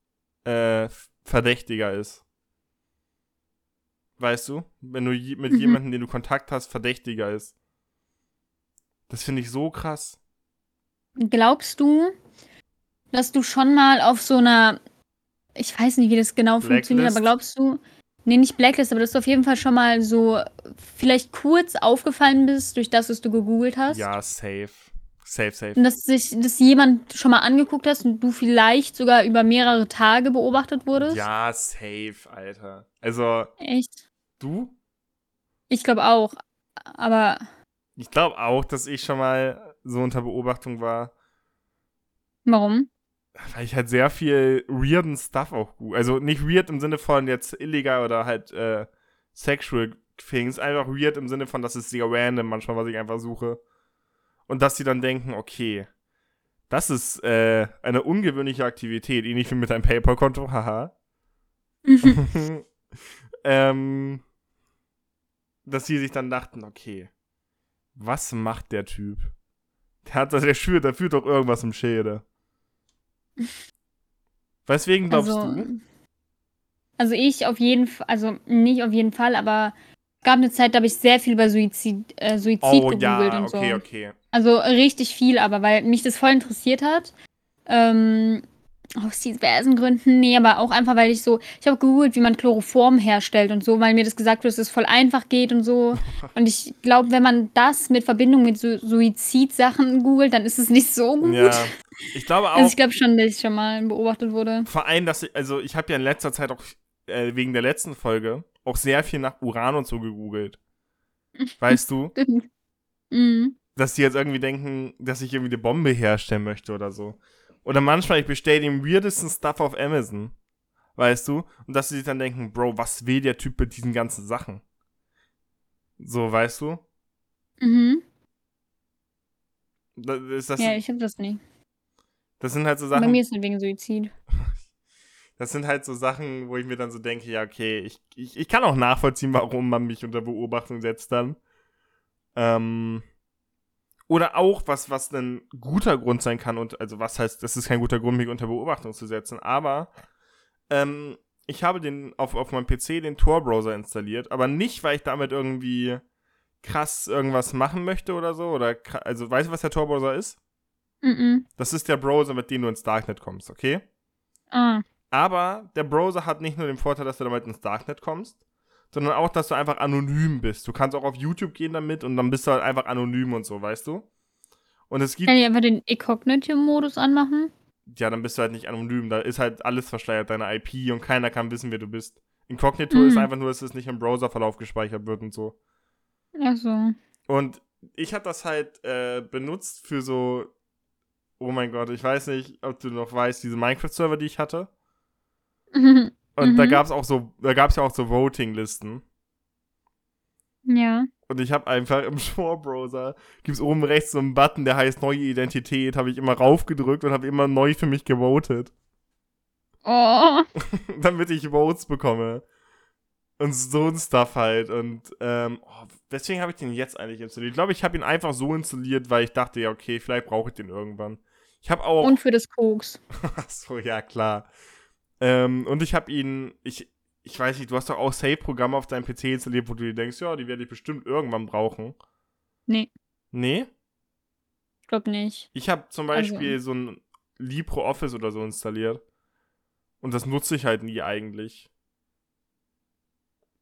äh, verdächtiger ist. Weißt du? Wenn du je mit Mhm. jemandem, den du Kontakt hast, verdächtiger ist. Das finde ich so krass. Glaubst du, dass du schon mal auf so einer, ich weiß nicht, wie das genau funktioniert, Blacklist? aber glaubst du, nee, nicht Blacklist, aber dass du auf jeden Fall schon mal so vielleicht kurz aufgefallen bist durch das, was du gegoogelt hast? Ja, safe. Safe, safe. Und dass sich das jemand schon mal angeguckt hast und du vielleicht sogar über mehrere Tage beobachtet wurdest? Ja, safe, Alter. Also, Echt? du? Ich glaube auch. Aber Ich glaube auch, dass ich schon mal so unter Beobachtung war. warum? Weil ich halt sehr viel weirden Stuff auch gut. Also nicht weird im Sinne von jetzt illegal oder halt äh, sexual things. Einfach weird im Sinne von, das ist sehr random manchmal, was ich einfach suche. Und dass sie dann denken, okay, das ist äh, eine ungewöhnliche Aktivität, ähnlich wie mit einem PayPal-Konto, haha. [LAUGHS] ähm, dass sie sich dann dachten, okay, was macht der Typ? Der hat das, der der führt doch irgendwas im Schädel. Weswegen glaubst also, du? Also ich auf jeden Fall, also nicht auf jeden Fall, aber es gab eine Zeit, da habe ich sehr viel über Suizid, äh, Suizid Oh gegoogelt ja, und okay, so. okay. Also richtig viel, aber weil mich das voll interessiert hat. Ähm, aus diversen Gründen. Nee, aber auch einfach, weil ich so, ich habe gegoogelt, wie man Chloroform herstellt und so, weil mir das gesagt wird, dass es voll einfach geht und so. [LAUGHS] Und ich glaube, wenn man das mit Verbindung mit Su Suizidsachen googelt, dann ist es nicht so gut. Ja. Ich glaube auch, Also ich glaube schon, dass ich schon mal beobachtet wurde. vor allem, dass ich, also ich habe ja in letzter Zeit auch äh, wegen der letzten Folge auch sehr viel nach Uran und so gegoogelt. Weißt du? [LAUGHS] mhm. dass die jetzt irgendwie denken, dass ich irgendwie eine Bombe herstellen möchte oder so. Oder manchmal, ich bestelle den weirdesten Stuff auf Amazon. Weißt du? Und dass sie sich dann denken, Bro, was will der Typ mit diesen ganzen Sachen? So, weißt du? Mhm. Das, ist das, Ja, ich habe das nicht. das sind halt so Bei Sachen. mir ist es wegen Suizid. [LAUGHS] Das sind halt so Sachen, wo ich mir dann so denke, ja, okay, ich, ich, ich kann auch nachvollziehen, warum man mich unter Beobachtung setzt dann. Ähm, oder auch, was, was ein guter Grund sein kann, und also was heißt, das ist kein guter Grund, mich unter Beobachtung zu setzen, aber ähm, ich habe den auf, auf meinem PC den Tor-Browser installiert, aber nicht, weil ich damit irgendwie krass irgendwas machen möchte oder so. Oder also weißt du, was der Tor-Browser ist? Mhm. Das ist der Browser, mit dem du ins Darknet kommst, okay? Ah. Aber der Browser hat nicht nur den Vorteil, dass du damit ins Darknet kommst, sondern auch, dass du einfach anonym bist. Du kannst auch auf YouTube gehen damit und dann bist du halt einfach anonym und so, weißt du? Und es gibt. Kann ich einfach den Incognito-Modus anmachen? Ja, dann bist du halt nicht anonym. Da ist halt alles verschleiert, deine IP und keiner kann wissen, wer du bist. Incognito mhm. ist einfach nur, dass es nicht im Browserverlauf gespeichert wird und so. Ach so. Und ich habe das halt äh, benutzt für so. Oh mein Gott, ich weiß nicht, ob du noch weißt, diese Minecraft-Server, die ich hatte. [LAUGHS] Und mhm. da gab es auch so, da gab es ja auch so Voting-Listen. Ja. Und ich habe einfach im [LAUGHS] Shore-Browser, gibt es oben rechts so einen Button, der heißt Neue Identität, habe ich immer raufgedrückt und habe immer neu für mich gewotet. Oh. [LAUGHS] Damit ich Votes bekomme. Und so ein Stuff halt. Und ähm, oh, weswegen habe ich den jetzt eigentlich installiert? Ich glaube, ich habe ihn einfach so installiert, weil ich dachte, ja, okay, vielleicht brauche ich den irgendwann. Ich habe auch. Und für das Koks. [LAUGHS] Achso, ja, klar. Ähm, und ich habe ihn, ich, ich weiß nicht, du hast doch auch Save-Programme auf deinem PC installiert, wo du dir denkst, ja, die werde ich bestimmt irgendwann brauchen. Nee. Nee? Ich glaube nicht. Ich habe zum also Beispiel also. so ein LibreOffice oder so installiert. Und das nutze ich halt nie eigentlich.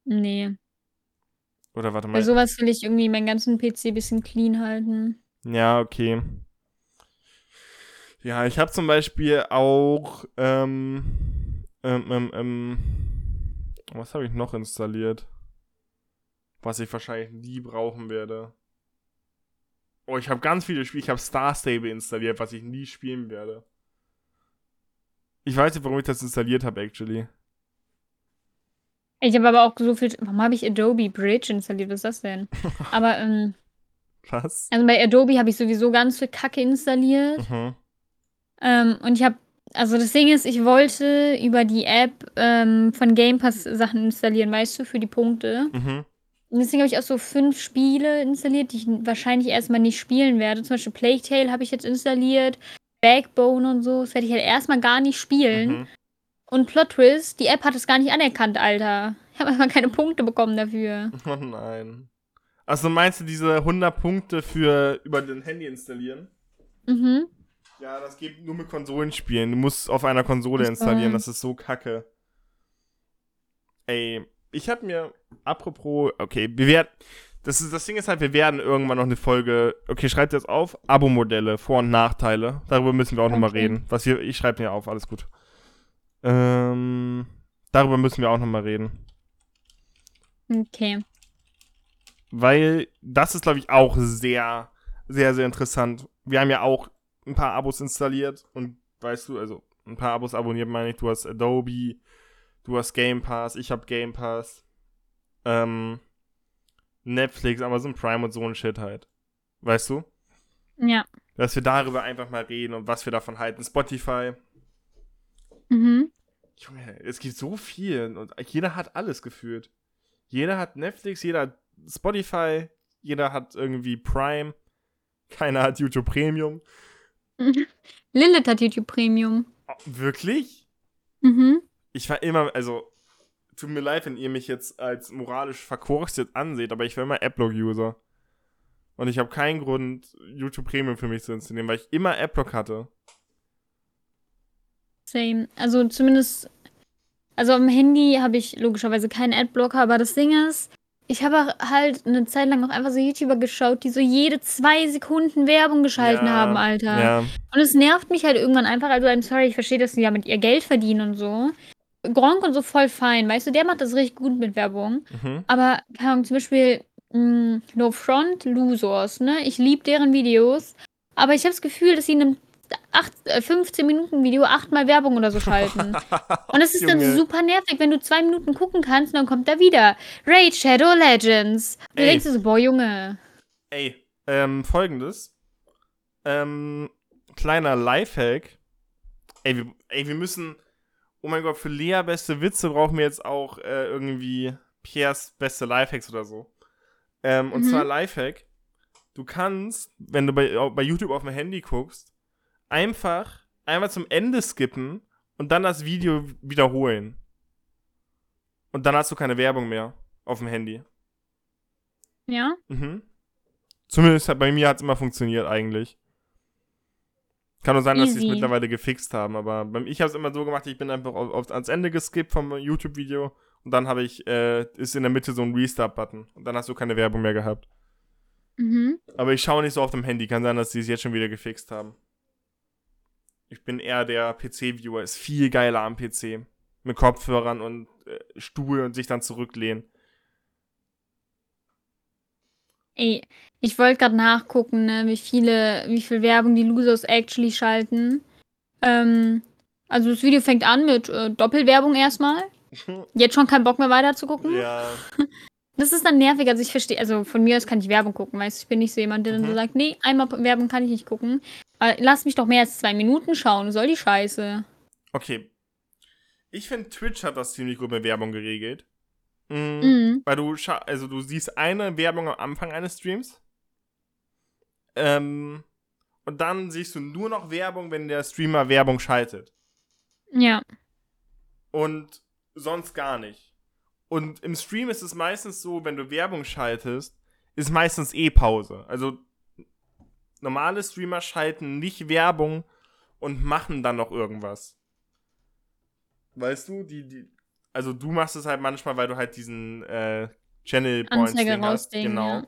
Nee. Oder warte mal. Bei sowas will ich irgendwie meinen ganzen PC ein bisschen clean halten. Ja, okay. Ja, ich habe zum Beispiel auch ähm, ähm, ähm, ähm was habe ich noch installiert? Was ich wahrscheinlich nie brauchen werde. Oh, ich habe ganz viele Spiele. Ich habe Star Stable installiert, was ich nie spielen werde. Ich weiß nicht, warum ich das installiert habe, actually. Ich habe aber auch so viel. Warum habe ich Adobe Bridge installiert? Was ist das denn? [LAUGHS] aber, ähm. Was? Also bei Adobe habe ich sowieso ganz viel Kacke installiert. Mhm. Ähm, und ich habe also das Ding ist, ich wollte über die App ähm, von Game Pass Sachen installieren, weißt du, für die Punkte. Mhm. Und deswegen habe ich auch so fünf Spiele installiert, die ich wahrscheinlich erstmal nicht spielen werde. Zum Beispiel Plague Tale habe ich jetzt installiert, Backbone und so. Das werde ich halt erstmal gar nicht spielen. Mhm. Und Plot Twist, die App hat es gar nicht anerkannt, Alter. Ich habe einfach keine Punkte bekommen dafür. [LAUGHS] Oh nein. Also meinst du diese 100 Punkte für über den Handy installieren? Mhm. Ja, das geht nur mit Konsolenspielen. Du musst auf einer Konsole installieren, das ist so kacke. Ey, ich hab mir, apropos, okay, wir werden, das, ist, das Ding ist halt, wir werden irgendwann noch eine Folge, okay, schreibt jetzt auf, Abo-Modelle, Vor- und Nachteile. Darüber müssen wir auch okay. nochmal reden. Was wir, ich schreibe mir auf, alles gut. Ähm, darüber müssen wir auch nochmal reden. Okay. Weil das ist, glaube ich, auch sehr, sehr, sehr interessant. Wir haben ja auch ein paar Abos installiert und weißt du, also ein paar Abos abonniert meine ich. Du hast Adobe, du hast Game Pass, ich habe Game Pass, ähm, Netflix, Amazon Prime und so ein Shit halt. Weißt du? Ja. Dass wir darüber einfach mal reden und was wir davon halten. Spotify. Mhm. Junge, es gibt so viel und jeder hat alles gefühlt. Jeder hat Netflix, jeder hat Spotify, jeder hat irgendwie Prime, keiner hat YouTube Premium. Lilith hat YouTube Premium. Oh, wirklich? Mhm. Ich war immer, also, tut mir leid, wenn ihr mich jetzt als moralisch verkurstet anseht, aber ich war immer Adblock-User. Und ich habe keinen Grund, YouTube Premium für mich zu installieren, weil ich immer Adblock hatte. Same. Also zumindest, also am Handy habe ich logischerweise keinen Adblocker, aber das Ding ist, ich habe halt eine Zeit lang auch einfach so YouTuber geschaut, die so jede zwei Sekunden Werbung geschalten ja, haben, Alter. Ja. Und es nervt mich halt irgendwann einfach. Also, I'm sorry, ich verstehe, dass sie ja mit ihr Geld verdienen und so. Gronk und so voll fein, weißt du, der macht das richtig gut mit Werbung. Mhm. Aber, keine Ahnung, zum Beispiel mh, mm, No Front Losers, ne? Ich liebe deren Videos. Aber ich habe das Gefühl, dass sie in einem 8, 15 äh, Minuten Video achtmal Werbung oder so schalten. [LAUGHS] und es ist dann super nervig, wenn du zwei Minuten gucken kannst und dann kommt da wieder Raid Shadow Legends. Du Ey. denkst dir so, boah, Junge. Ey, ähm, folgendes. Ähm, kleiner Lifehack. Ey wir, ey, wir müssen. Oh mein Gott, für Lea beste Witze brauchen wir jetzt auch äh, irgendwie Piers beste Lifehacks oder so. Ähm, und mhm. zwar Lifehack. Du kannst, wenn du bei, bei YouTube auf dem Handy guckst, einfach einmal zum Ende skippen und dann das Video wiederholen. Und dann hast du keine Werbung mehr auf dem Handy. Ja? Mhm. Zumindest hat, bei mir hat es immer funktioniert eigentlich. Kann nur sein, dass sie es Easy. mittlerweile gefixt haben, aber ich habe es immer so gemacht, ich bin einfach auf, auf, ans Ende geskippt vom YouTube-Video und dann habe ich, äh, ist in der Mitte so ein Restart-Button und dann hast du keine Werbung mehr gehabt. Mhm. Aber ich schaue nicht so auf dem Handy, kann sein, dass sie es jetzt schon wieder gefixt haben. Ich bin eher der PC-Viewer, ist viel geiler am PC. Mit Kopfhörern und äh, Stuhl und sich dann zurücklehnen. Ey, ich wollte gerade nachgucken, ne, wie viele, wie viel Werbung die Losers actually schalten. Ähm, also das Video fängt an mit äh, Doppelwerbung erstmal. [LAUGHS] Jetzt schon keinen Bock mehr weiter zu gucken. ja, [LAUGHS] Das ist dann nervig, also ich verstehe, also von mir aus kann ich Werbung gucken, weißt du, ich bin nicht so jemand, der dann so Mhm. sagt, nee, einmal Werbung kann ich nicht gucken. Aber lass mich doch mehr als zwei Minuten schauen, soll die Scheiße. okay. Ich finde, Twitch hat das ziemlich gut mit Werbung geregelt. Mhm. Mhm. Weil du, also du siehst eine Werbung am Anfang eines Streams. Ähm, und dann siehst du nur noch Werbung, wenn der Streamer Werbung schaltet. Ja. Und sonst gar nicht. Und im Stream ist es meistens so, wenn du Werbung schaltest, ist meistens eh Pause. Also normale Streamer schalten nicht Werbung und machen dann noch irgendwas. Weißt du, die, die, also du machst es halt manchmal, weil du halt diesen äh, Channel Points Ding hast. rausdingen, Genau. ja.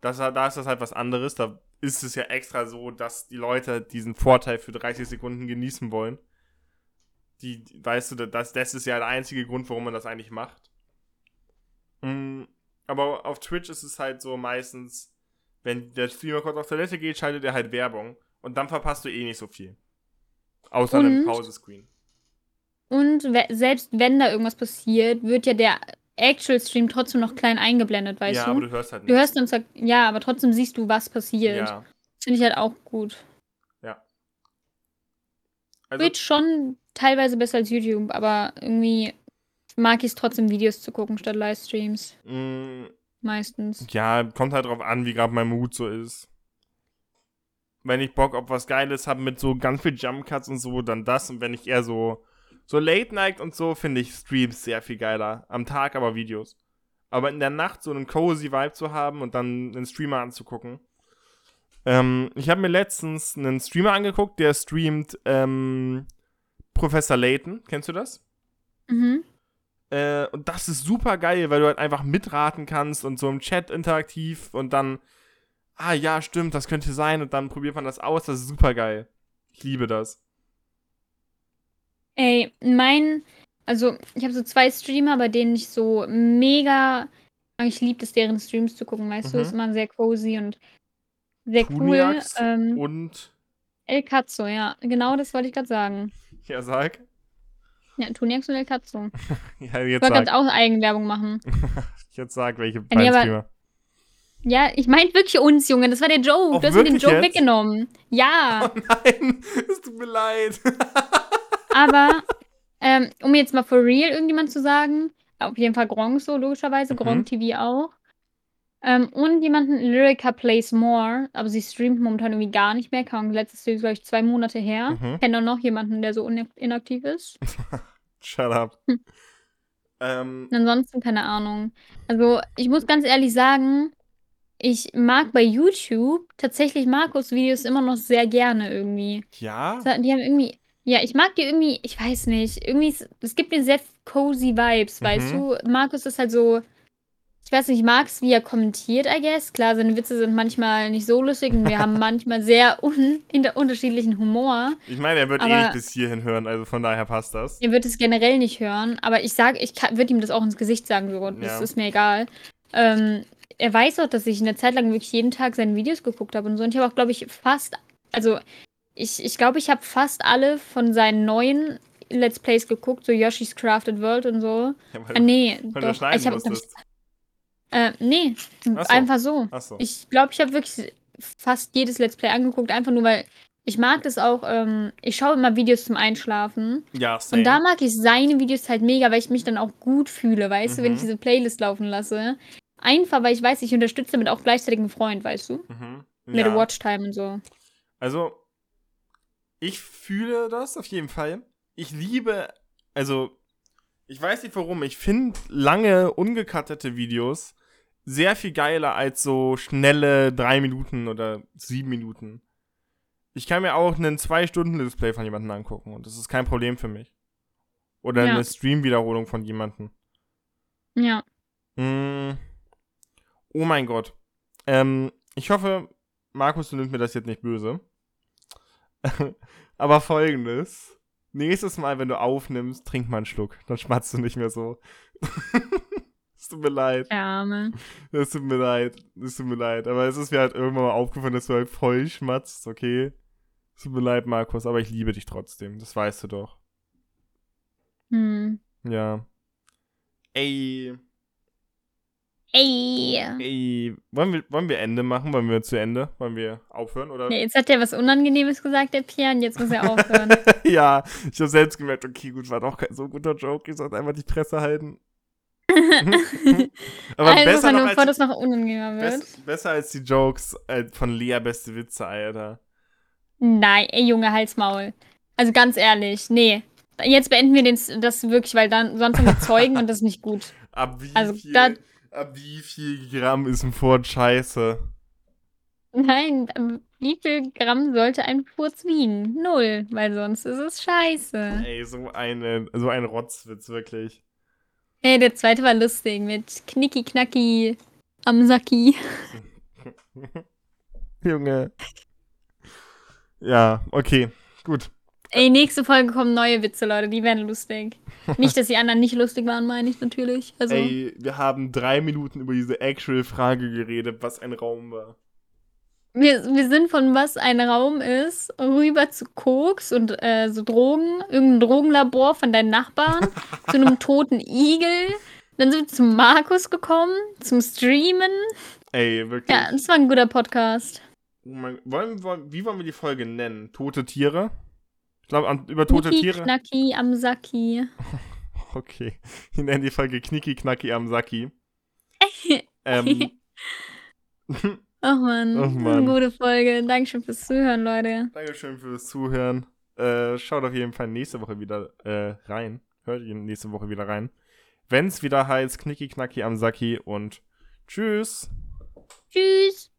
Das, da ist das halt was anderes. Da ist es ja extra so, dass die Leute diesen Vorteil für 30 Sekunden genießen wollen. Die, weißt du, das, das ist ja der einzige Grund, warum man das eigentlich macht. Mm, aber auf Twitch ist es halt so meistens, wenn der Streamer kurz auf Toilette geht, schaltet er halt Werbung. Und dann verpasst du eh nicht so viel. Außer einem Und? Pause-Screen. Und we selbst wenn da irgendwas passiert, wird ja der Actual Stream trotzdem noch klein eingeblendet, weißt ja, du? aber du hörst halt Du nicht. hörst dann zwar, ja, aber trotzdem siehst du, was passiert. Ja. Finde ich halt auch gut. Also, Twitch schon teilweise besser als YouTube, aber irgendwie mag ich es trotzdem, Videos zu gucken statt Livestreams. mm, Meistens. Ja, kommt halt drauf an, wie gerade mein Mut so ist. Wenn ich Bock auf was Geiles habe mit so ganz viel Jump Cuts und so, dann das. Und wenn ich eher so, so Late Night und so, finde ich Streams sehr viel geiler. Am Tag aber Videos. Aber in der Nacht so einen cozy Vibe zu haben und dann einen Streamer anzugucken. Ähm, ich habe mir letztens einen Streamer angeguckt, der streamt ähm, Professor Layton. Kennst du das? Mhm. Äh, und das ist super geil, weil du halt einfach mitraten kannst und so im Chat interaktiv und dann, ah ja, stimmt, das könnte sein und dann probiert man das aus. Das ist super geil. Ich liebe das. Ey, mein, also ich habe so zwei Streamer, bei denen ich so mega, ich liebe es, deren Streams zu gucken, weißt du, Mhm. ist immer sehr cozy und sehr cool. Tuniax Ähm, und, El Cazzo, ja, genau das wollte ich gerade sagen. Ja, sag. Ja, Tuniax und El Cazzo. Ja, Ich jetzt wollte sag. gerade auch Eigenwerbung machen. [LAUGHS] Jetzt sag, welche nee, beiden aber- Streamer. Ja, ich meinte wirklich uns, Junge, das war der Joke. Oh, du hast mir den Joke jetzt? weggenommen. Ja. [LAUGHS] Oh nein, [LAUGHS] es tut mir leid. Aber, ähm, um jetzt mal for real irgendjemand zu sagen, auf jeden Fall Gronk so, logischerweise, Mhm. Gronk TV auch. Ähm, und jemanden, Lyrica Plays More, aber sie streamt momentan irgendwie gar nicht mehr. Kaum letztes ist, glaube ich, zwei Monate her. Mhm. Kennt auch noch jemanden, der so inaktiv ist. [LAUGHS] Shut up. Hm. Ähm, Ansonsten keine Ahnung. Also, ich muss ganz ehrlich sagen, ich mag bei YouTube tatsächlich Markus Videos immer noch sehr gerne irgendwie. ja? Die haben irgendwie, ja, ich mag die irgendwie, ich weiß nicht, irgendwie, es- gibt mir sehr cozy Vibes, weißt Mhm. du? Markus ist halt so, ich weiß nicht, ich mag es, wie er kommentiert, I guess. Klar, seine Witze sind manchmal nicht so lustig und wir haben [LAUGHS] manchmal sehr un unterschiedlichen Humor. Ich meine, er wird eh nicht bis hierhin hören, also von daher passt das. Ihr wird es generell nicht hören, aber ich sag, ich würde ihm das auch ins Gesicht sagen, so, das Ja. ist mir egal. Ähm, er weiß auch, dass ich eine Zeit lang wirklich jeden Tag seine Videos geguckt habe und so. Und ich habe auch, glaube ich, fast, also ich ich, glaube, ich habe fast alle von seinen neuen Let's Plays geguckt, so Yoshi's Crafted World und so. Ja, weil- Ah, nee, weil du doch. schneiden Ich habe. Äh, nee, so. einfach so. Achso. Ich glaube, ich habe wirklich fast jedes Let's Play angeguckt, einfach nur, weil ich mag das auch, ähm, ich schaue immer Videos zum Einschlafen. Ja, same. Und da mag ich seine Videos halt mega, weil ich mich dann auch gut fühle, weißt du, wenn Mhm. ich diese Playlist laufen lasse. Einfach, weil ich weiß, ich unterstütze damit auch gleichzeitig einen Freund, weißt du? Mhm. Mit Ja. Watchtime und so. Also, ich fühle das auf jeden Fall. Ich liebe, also, Ich weiß nicht warum. Ich finde lange, ungekattete Videos sehr viel geiler als so schnelle drei Minuten oder sieben Minuten. Ich kann mir auch einen zwei Stunden Display von jemandem angucken und das ist kein Problem für mich. Oder Ja. eine Stream-Wiederholung von jemandem. Ja. Mm. Oh mein Gott. Ähm, ich hoffe, Markus, du nimmst mir das jetzt nicht böse. [LAUGHS] Aber folgendes. Nächstes Mal, wenn du aufnimmst, trink mal einen Schluck. Dann schmatzt du nicht mehr so. [LAUGHS] Es tut mir leid. Arme. Es tut mir leid. Es tut mir leid. Aber es ist mir halt irgendwann mal aufgefallen, dass du halt voll schmatzt, okay? Es tut mir leid, Markus, aber ich liebe dich trotzdem. Das weißt du doch. Hm. Ja. Ey. Ey. Ey. Wollen wir, wollen wir Ende machen? Wollen wir zu Ende? Wollen wir aufhören? Oder? Ja, jetzt hat er was Unangenehmes gesagt, der Pierre, und jetzt muss er aufhören. [LAUGHS] ja, ich habe selbst gemerkt, okay, gut, war doch kein so guter Joke. Ich sollte einfach die Presse halten. [LAUGHS] Aber also, besser, noch bevor als, das noch unangenehmer wird. bess, besser als die Jokes äh, von Lea Beste Witze, Alter. Nein, ey, Junge, Halsmaul. Also ganz ehrlich, nee. Jetzt beenden wir den, das wirklich, weil dann sonst haben wir Zeugen und das ist nicht gut. [LAUGHS] Ab wie, Also, viel, da- ab wie viel Gramm ist ein Furz scheiße? Nein, wie viel Gramm sollte ein Furz wiegen? Null, weil sonst ist es scheiße. Ey, so, eine, so ein Rotzwitz, wirklich. Hey, der zweite war lustig mit Knicki Knacki am Sacki. [LAUGHS] Junge. Ja, okay, gut. Ey, nächste Folge kommen neue Witze, Leute, die werden lustig. Nicht, dass die anderen nicht lustig waren, meine ich natürlich. Also, Ey, wir haben drei Minuten über diese Actual-Frage geredet, was ein Raum war. Wir, wir sind von was ein Raum ist, rüber zu Koks und äh, so Drogen, irgendein Drogenlabor von deinen Nachbarn, [LAUGHS] zu einem toten Igel. Dann sind wir zum Markus gekommen, zum Streamen. Ey, wirklich. Ja, das war ein guter Podcast. Oh mein, wollen, wollen, wie wollen wir die Folge nennen? Tote Tiere? Ich glaube, über tote Knicki, Tiere. Knacki am Sacki. [LAUGHS] Okay. Wir nennen die Folge Knicki Knacki am Sacki. [LAUGHS] ähm, Ach man, Ach Mann. eine gute Folge. Dankeschön fürs Zuhören, Leute. Dankeschön fürs Zuhören. Äh, schaut auf jeden Fall nächste Woche wieder äh, rein. Hört ihr nächste Woche wieder rein. Wenn es wieder heißt Knicki Knacki am Sacki und tschüss. Tschüss.